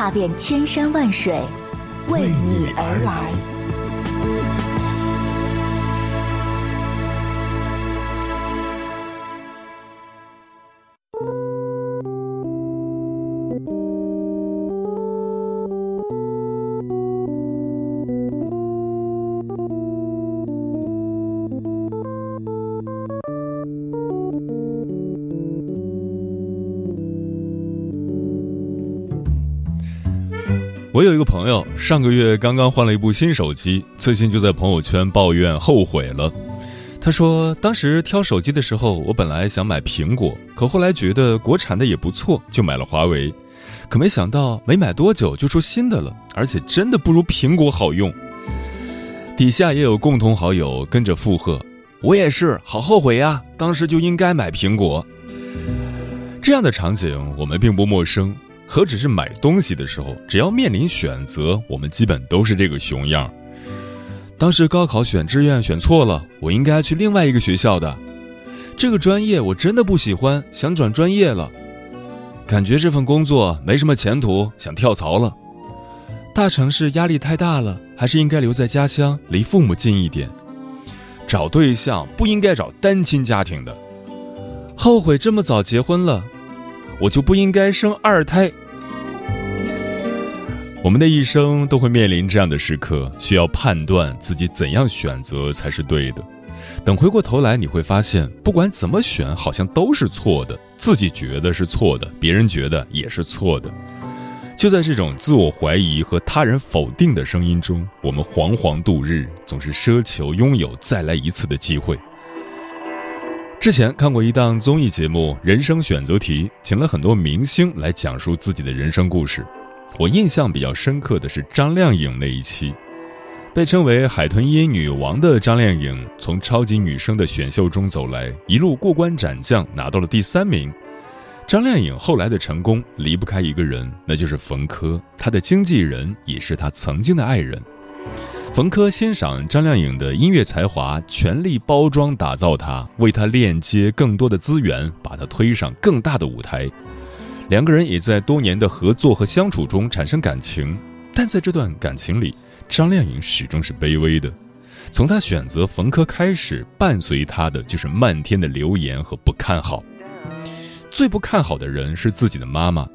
踏遍千山万水，为你而来。我有一个朋友，上个月刚刚换了一部新手机，最近就在朋友圈抱怨后悔了。他说，当时挑手机的时候，我本来想买苹果，可后来觉得国产的也不错，就买了华为。可没想到，没买多久就出新的了，而且真的不如苹果好用。底下也有共同好友跟着附和：“我也是，好后悔呀，当时就应该买苹果。”这样的场景我们并不陌生。何止是买东西的时候，只要面临选择，我们基本都是这个熊样。当时高考选志愿选错了，我应该去另外一个学校的。这个专业我真的不喜欢，想转专业了。感觉这份工作没什么前途，想跳槽了。大城市压力太大了，还是应该留在家乡，离父母近一点。找对象不应该找单亲家庭的。后悔这么早结婚了。我就不应该生二胎。我们的一生都会面临这样的时刻，需要判断自己怎样选择才是对的。等回过头来，你会发现，不管怎么选，好像都是错的。自己觉得是错的，别人觉得也是错的。就在这种自我怀疑和他人否定的声音中，我们惶惶度日，总是奢求拥有再来一次的机会。之前看过一档综艺节目《人生选择题》，请了很多明星来讲述自己的人生故事。我印象比较深刻的是张靓颖那一期，被称为“海豚音女王”的张靓颖，从超级女声的选秀中走来，一路过关斩将，拿到了第三名。张靓颖后来的成功离不开一个人，那就是冯轲，她的经纪人也是她曾经的爱人。冯轲欣赏张靓颖的音乐才华，全力包装打造她，为她链接更多的资源，把她推上更大的舞台。两个人也在多年的合作和相处中产生感情，但在这段感情里，张靓颖始终是卑微的。从她选择冯轲开始，伴随她的就是漫天的流言和不看好。最不看好的人是自己的妈妈。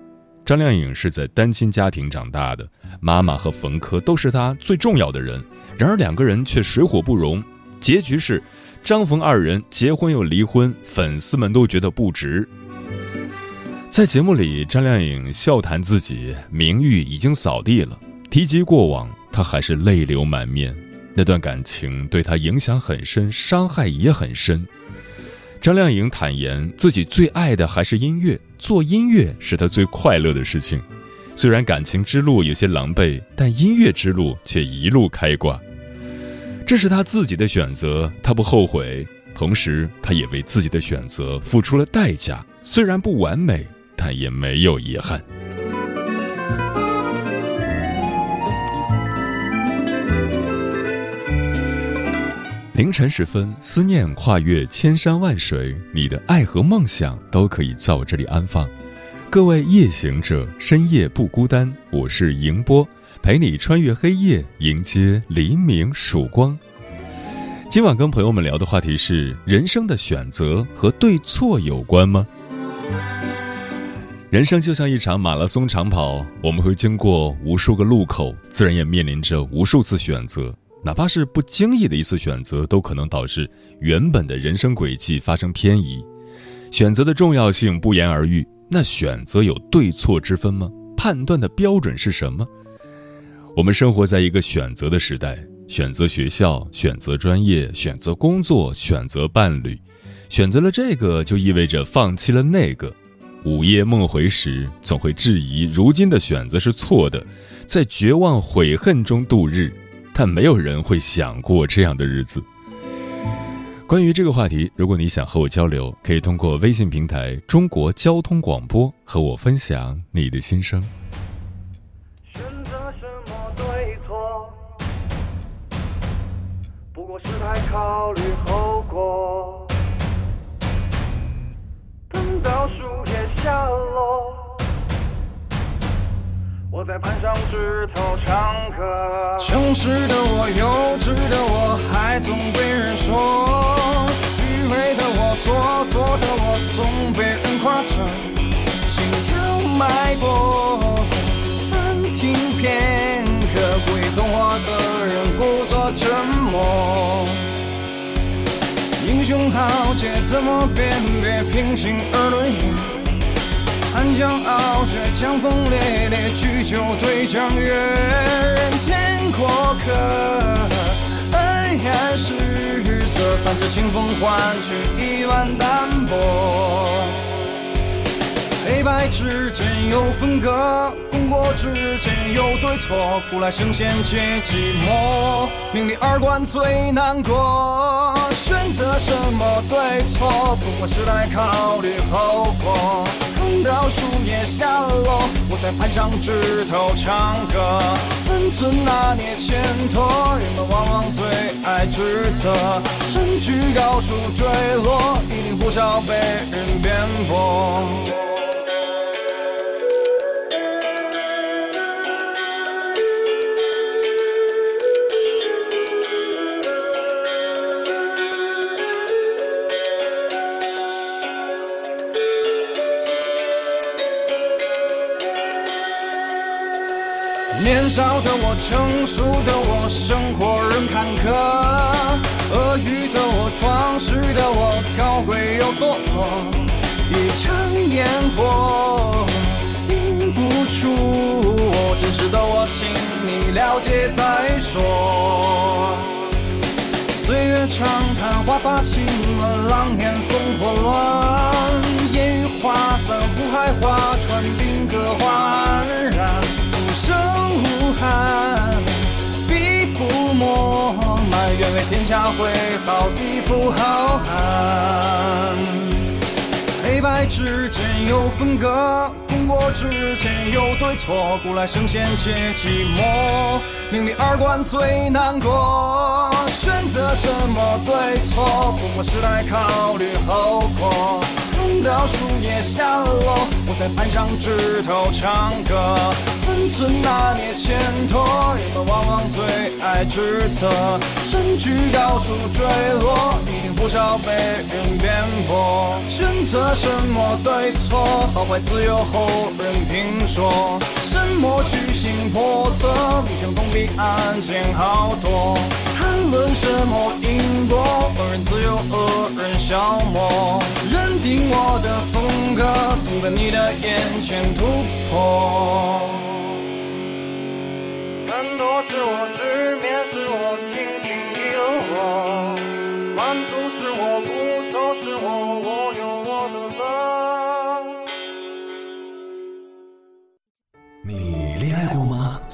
张靓颖是在单亲家庭长大的，妈妈和冯轲都是她最重要的人。然而两个人却水火不容，结局是张冯二人结婚又离婚，粉丝们都觉得不值。在节目里，张靓颖笑谈自己名誉已经扫地了，提及过往，她还是泪流满面。那段感情对她影响很深，伤害也很深。张靓颖坦言，自己最爱的还是音乐，做音乐是她最快乐的事情。虽然感情之路有些狼狈，但音乐之路却一路开挂。这是她自己的选择，她不后悔。同时，她也为自己的选择付出了代价。虽然不完美，但也没有遗憾。凌晨时分，思念跨越千山万水，你的爱和梦想都可以在我这里安放。各位夜行者，深夜不孤单，我是迎波，陪你穿越黑夜，迎接黎明曙光。今晚跟朋友们聊的话题是：人生的选择和对错有关吗？人生就像一场马拉松长跑，我们会经过无数个路口，自然也面临着无数次选择。哪怕是不经意的一次选择，都可能导致原本的人生轨迹发生偏移。选择的重要性不言而喻。那选择有对错之分吗？判断的标准是什么？我们生活在一个选择的时代，选择学校，选择专业，选择工作，选择伴侣，选择了这个就意味着放弃了那个。午夜梦回时，总会质疑如今的选择是错的，在绝望悔恨中度日。但没有人会想过这样的日子。关于这个话题，如果你想和我交流，可以通过微信平台“中国交通广播”和我分享你的心声。选择什么对错，不过是太考虑后下落。我在攀上枝头唱歌。诚实的我，幼稚的我，还总被人说；虚伪的我，做作的我，总被人夸着。心跳脉搏暂停片刻，故意纵火的人故作沉默。英雄豪杰怎么辨别平心而论？江傲，却江风烈烈；举酒对江月，人间过客。恩怨失色，三尺清风换取一碗淡泊。黑白之间有分割，功过之间有对错，古来圣贤皆寂寞，名利二官最难过。选择什么对错，不过是在考虑后果。到树叶下落，我在攀上枝头唱歌。分寸拿捏欠妥，人们往往最爱指责。身居高处坠落，一定呼啸被人辩驳。少的我，成熟的我，生活仍坎坷；鳄鱼的我，装饰的我，高贵又堕落。一场烟火，映不出我真实的我，请你了解再说。岁月长叹，华发青乱，狼烟烽火乱，烟雨花散，湖海划船，兵戈花下会好一副好汉。黑白之间有分割，功过之间有对错，古来圣贤皆寂寞，名利二官最难过。选择什么对错，不过是在考虑后果。等到树叶下落，我在攀上枝头唱歌。分寸拿捏欠妥，人们往往最爱指责。身居高处坠落，一定不少被人辩驳。选择什么对错，好坏自有后人评说。什么居心叵测，理想总比案件好多。谈论什么因果，恶人自有恶人消磨。我的风格，总在你的眼前突破。更多是我失眠，是我轻轻遗落；满足是我不舍，是我我有我的乐。你恋爱过吗？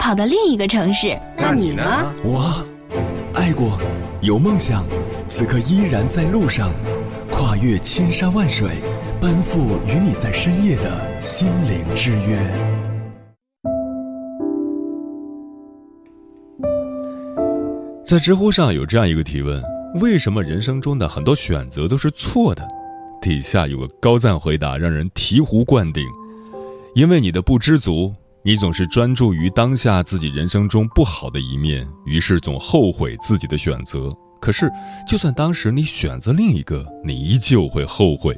跑到另一个城市。那你呢？我。爱过，有梦想，此刻依然在路上，跨越千山万水，奔赴与你在深夜的心灵之约。在知乎上有这样一个提问：为什么人生中的很多选择都是错的？底下有个高赞回答，让人醍醐灌顶：因为你的不知足。你总是专注于当下自己人生中不好的一面，于是总后悔自己的选择。可是，就算当时你选择另一个，你依旧会后悔。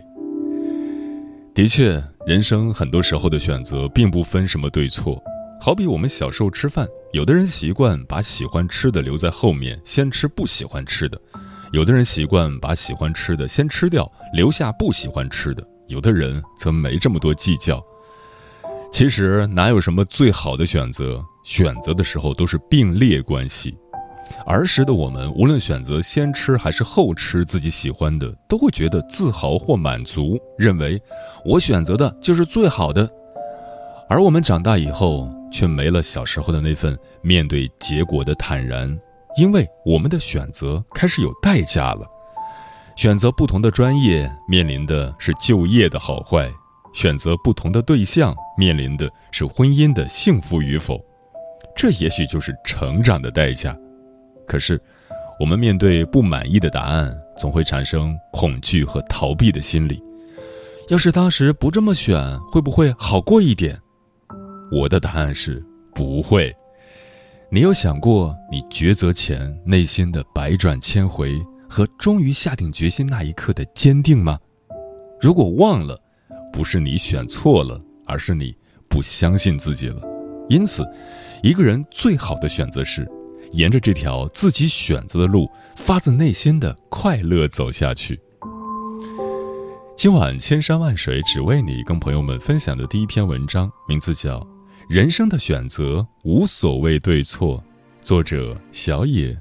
的确，人生很多时候的选择并不分什么对错。好比我们小时候吃饭，有的人习惯把喜欢吃的留在后面，先吃不喜欢吃的；有的人习惯把喜欢吃的先吃掉，留下不喜欢吃的；有的人则没这么多计较。其实哪有什么最好的选择？选择的时候都是并列关系。儿时的我们，无论选择先吃还是后吃自己喜欢的，都会觉得自豪或满足，认为我选择的就是最好的。而我们长大以后。却没了小时候的那份面对结果的坦然，因为我们的选择开始有代价了。选择不同的专业，面临的是就业的好坏；选择不同的对象，面临的是婚姻的幸福与否。这也许就是成长的代价。可是，我们面对不满意的答案，总会产生恐惧和逃避的心理。要是当时不这么选，会不会好过一点？我的答案是不会。你有想过，你抉择前内心的百转千回和终于下定决心那一刻的坚定吗？如果忘了，不是你选错了，而是你不相信自己了。因此，一个人最好的选择是，沿着这条自己选择的路，发自内心的快乐走下去。今晚千山万水只为你，跟朋友们分享的第一篇文章，名字叫。人生的选择无所谓对错，作者小野。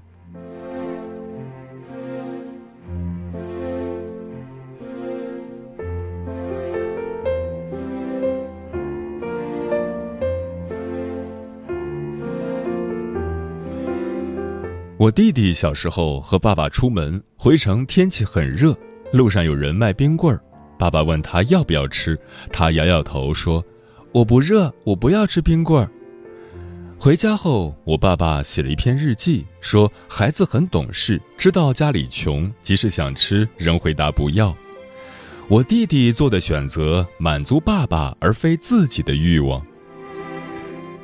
我弟弟小时候和爸爸出门回城，天气很热，路上有人卖冰棍儿，爸爸问他要不要吃，他摇摇头说。我不热，我不要吃冰棍儿。回家后，我爸爸写了一篇日记，说孩子很懂事，知道家里穷，即使想吃，仍回答不要。我弟弟做的选择，满足爸爸而非自己的欲望。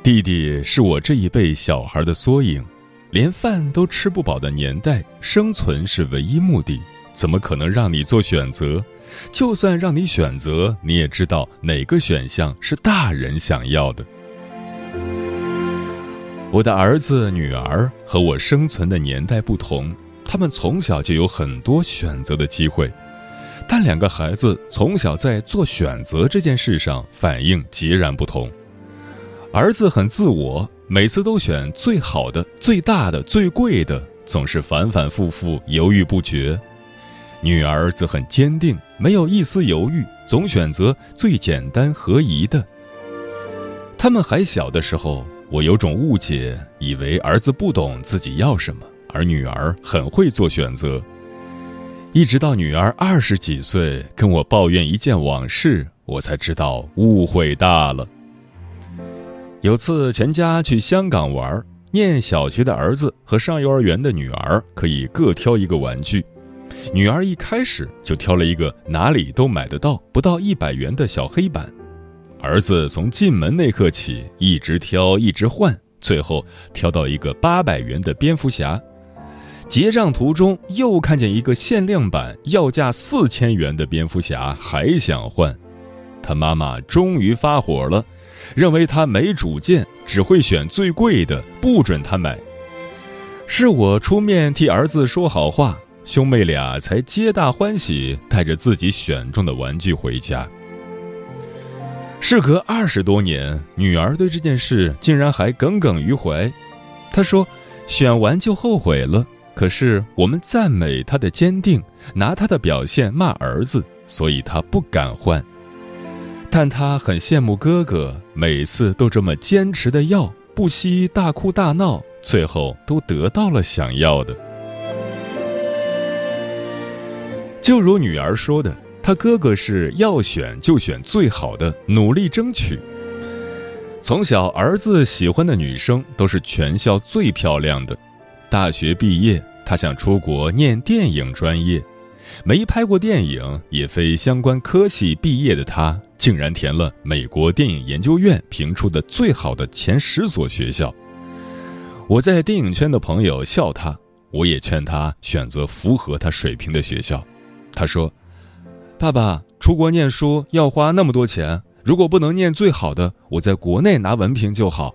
弟弟是我这一辈小孩的缩影，连饭都吃不饱的年代，生存是唯一目的，怎么可能让你做选择？就算让你选择，你也知道哪个选项是大人想要的。我的儿子、女儿和我生存的年代不同，他们从小就有很多选择的机会，但两个孩子从小在做选择这件事上反应截然不同。儿子很自我，每次都选最好的、最大的、最贵的，总是反反复复，犹豫不决。女儿则很坚定，没有一丝犹豫，总选择最简单合宜的。他们还小的时候，我有种误解，以为儿子不懂自己要什么，而女儿很会做选择。一直到女儿二十几岁跟我抱怨一件往事，我才知道误会大了。有次全家去香港玩，念小学的儿子和上幼儿园的女儿可以各挑一个玩具。女儿一开始就挑了一个哪里都买得到、不到一百元的小黑板，儿子从进门那刻起一直挑、一直换，最后挑到一个八百元的蝙蝠侠。结账途中又看见一个限量版、要价四千元的蝙蝠侠，还想换。他妈妈终于发火了，认为他没主见，只会选最贵的，不准他买。是我出面替儿子说好话。兄妹俩才皆大欢喜，带着自己选中的玩具回家。事隔二十多年，女儿对这件事竟然还耿耿于怀。她说：“选完就后悔了，可是我们赞美她的坚定，拿她的表现骂儿子，所以她不敢换。但她很羡慕哥哥，每次都这么坚持的要，不惜大哭大闹，最后都得到了想要的。”就如女儿说的，他哥哥是要选就选最好的，努力争取。从小，儿子喜欢的女生都是全校最漂亮的。大学毕业，他想出国念电影专业，没拍过电影，也非相关科系毕业的他，竟然填了美国电影研究院评出的最好的前十所学校。我在电影圈的朋友笑他，我也劝他选择符合他水平的学校。他说：“爸爸，出国念书要花那么多钱，如果不能念最好的，我在国内拿文凭就好。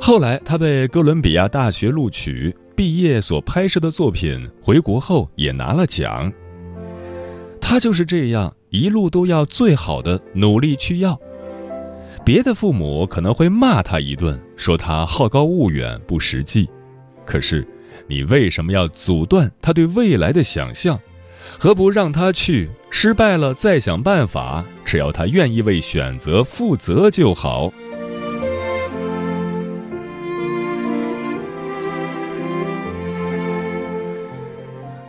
后来，他被哥伦比亚大学录取，毕业所拍摄的作品回国后也拿了奖。他就是这样，一路都要最好的，努力去要。别的父母可能会骂他一顿，说他好高骛远、不实际。可是，你为什么要阻断他对未来的想象？何不让他去？失败了再想办法，只要他愿意为选择负责就好。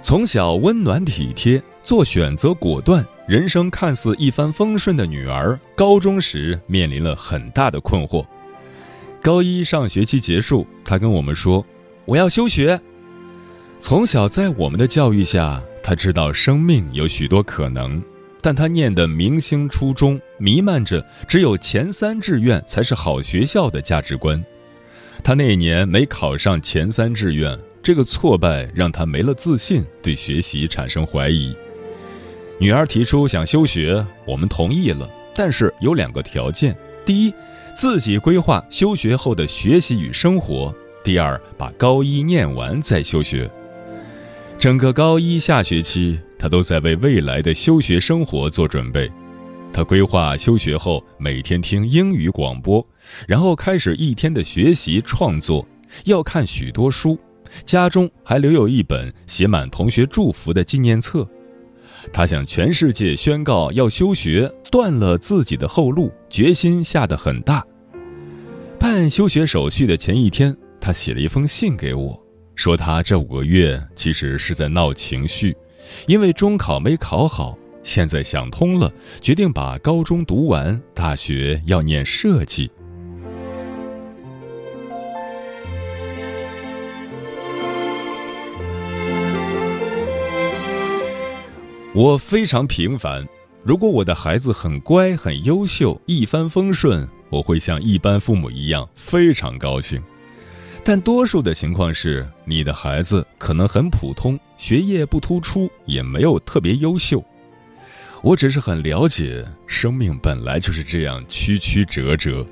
从小温暖体贴，做选择果断，人生看似一帆风顺的女儿，高中时面临了很大的困惑。高一上学期结束，她跟我们说：“我要休学。”从小在我们的教育下，她知道生命有许多可能，但她念的明星初中弥漫着只有前三志愿才是好学校的价值观。她那年没考上前三志愿。这个挫败让他没了自信，对学习产生怀疑。女儿提出想休学，我们同意了，但是有两个条件：第一，自己规划休学后的学习与生活；第二，把高一念完再休学。整个高一下学期，他都在为未来的休学生活做准备。他规划休学后每天听英语广播，然后开始一天的学习创作，要看许多书。家中还留有一本写满同学祝福的纪念册，他向全世界宣告要休学，断了自己的后路，决心下得很大。办休学手续的前一天，他写了一封信给我，说他这五个月其实是在闹情绪，因为中考没考好，现在想通了，决定把高中读完，大学要念设计。我非常平凡。如果我的孩子很乖、很优秀、一帆风顺，我会像一般父母一样非常高兴。但多数的情况是，你的孩子可能很普通，学业不突出，也没有特别优秀。我只是很了解，生命本来就是这样曲曲折折。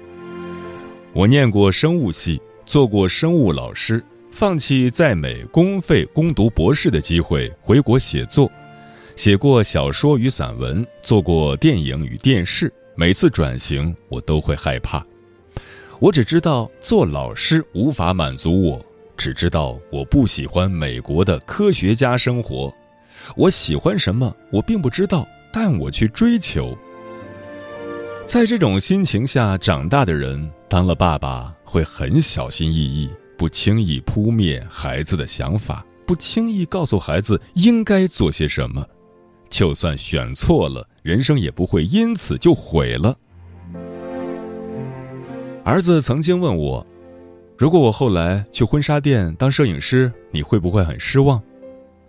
我念过生物系，做过生物老师，放弃在美公费攻读博士的机会，回国写作。写过小说与散文，做过电影与电视。每次转型，我都会害怕。我只知道做老师无法满足我，只知道我不喜欢美国的科学家生活。我喜欢什么，我并不知道，但我去追求。在这种心情下长大的人，当了爸爸会很小心翼翼，不轻易扑灭孩子的想法，不轻易告诉孩子应该做些什么。就算选错了，人生也不会因此就毁了。儿子曾经问我：“如果我后来去婚纱店当摄影师，你会不会很失望？”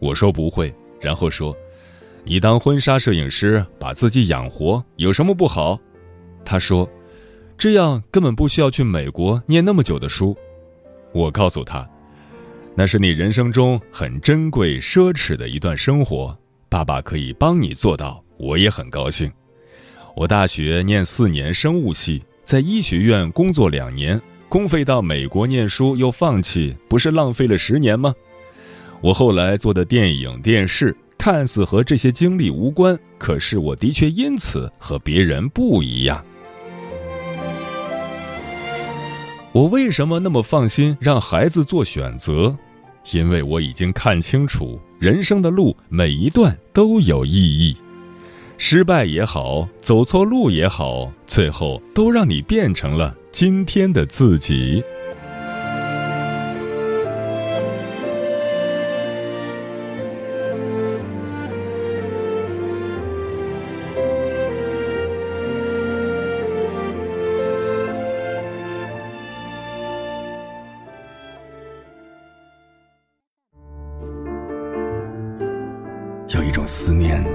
我说不会，然后说：“你当婚纱摄影师，把自己养活，有什么不好？”他说：“这样根本不需要去美国念那么久的书。”我告诉他：“那是你人生中很珍贵、奢侈的一段生活。”爸爸可以帮你做到，我也很高兴。我大学念四年生物系，在医学院工作两年，公费到美国念书又放弃，不是浪费了十年吗？我后来做的电影、电视，看似和这些经历无关，可是我的确因此和别人不一样。我为什么那么放心让孩子做选择？因为我已经看清楚，人生的路每一段都有意义，失败也好，走错路也好，最后都让你变成了今天的自己。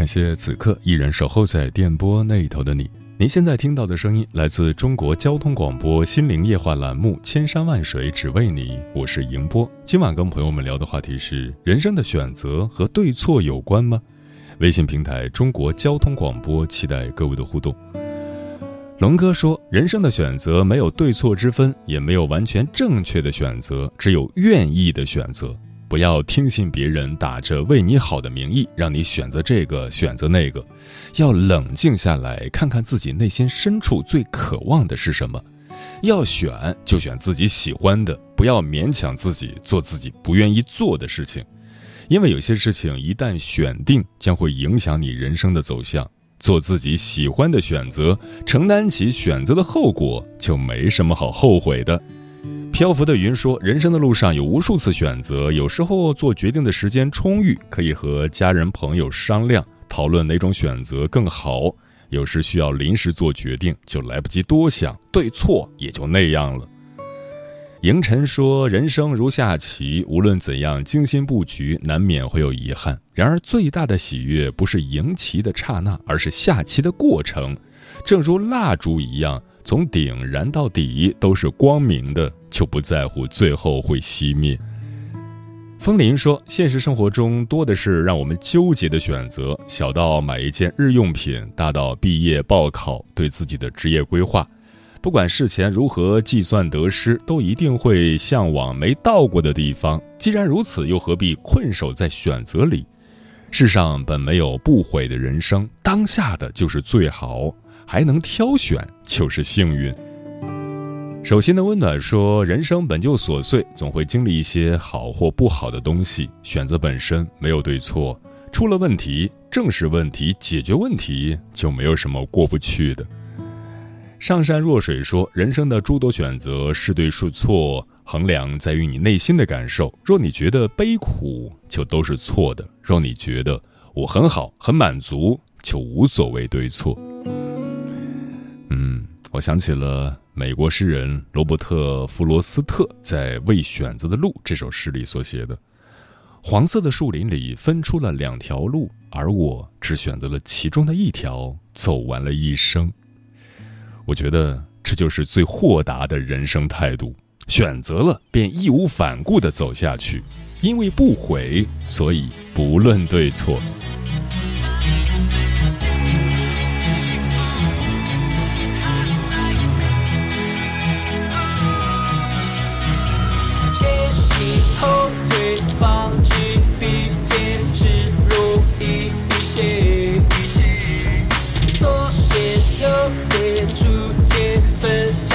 感谢此刻依然守候在电波那一头的你。您现在听到的声音来自中国交通广播《心灵夜话》栏目《千山万水只为你》，我是迎波。今晚跟朋友们聊的话题是：人生的选择和对错有关吗？微信平台中国交通广播，期待各位的互动。龙哥说：“人生的选择没有对错之分，也没有完全正确的选择，只有愿意的选择。”不要听信别人打着为你好的名义，让你选择这个选择那个，要冷静下来看看自己内心深处最渴望的是什么。要选就选自己喜欢的，不要勉强自己做自己不愿意做的事情，因为有些事情一旦选定，将会影响你人生的走向。做自己喜欢的选择，承担起选择的后果，就没什么好后悔的。漂浮的云说：“人生的路上有无数次选择，有时候做决定的时间充裕，可以和家人朋友商量讨论哪种选择更好；有时需要临时做决定，就来不及多想，对错也就那样了。”迎晨说：“人生如下棋，无论怎样精心布局，难免会有遗憾。然而最大的喜悦不是赢棋的刹那，而是下棋的过程。正如蜡烛一样。”从顶燃到底都是光明的，就不在乎最后会熄灭。风林说：“现实生活中多的是让我们纠结的选择，小到买一件日用品，大到毕业报考，对自己的职业规划，不管事前如何计算得失，都一定会向往没到过的地方。既然如此，又何必困守在选择里？世上本没有不悔的人生，当下的就是最好。”还能挑选就是幸运。手心的温暖说：“人生本就琐碎，总会经历一些好或不好的东西。选择本身没有对错，出了问题正视问题，解决问题就没有什么过不去的。”上善若水说：“人生的诸多选择是对是错，衡量在于你内心的感受。若你觉得悲苦，就都是错的；若你觉得我很好、很满足，就无所谓对错。”嗯，我想起了美国诗人罗伯特·弗罗斯特在《未选择的路》这首诗里所写的：“黄色的树林里分出了两条路，而我只选择了其中的一条，走完了一生。”我觉得这就是最豁达的人生态度：选择了便义无反顾地走下去，因为不悔，所以不论对错。放弃，比坚持容易一些。左边右边出现分。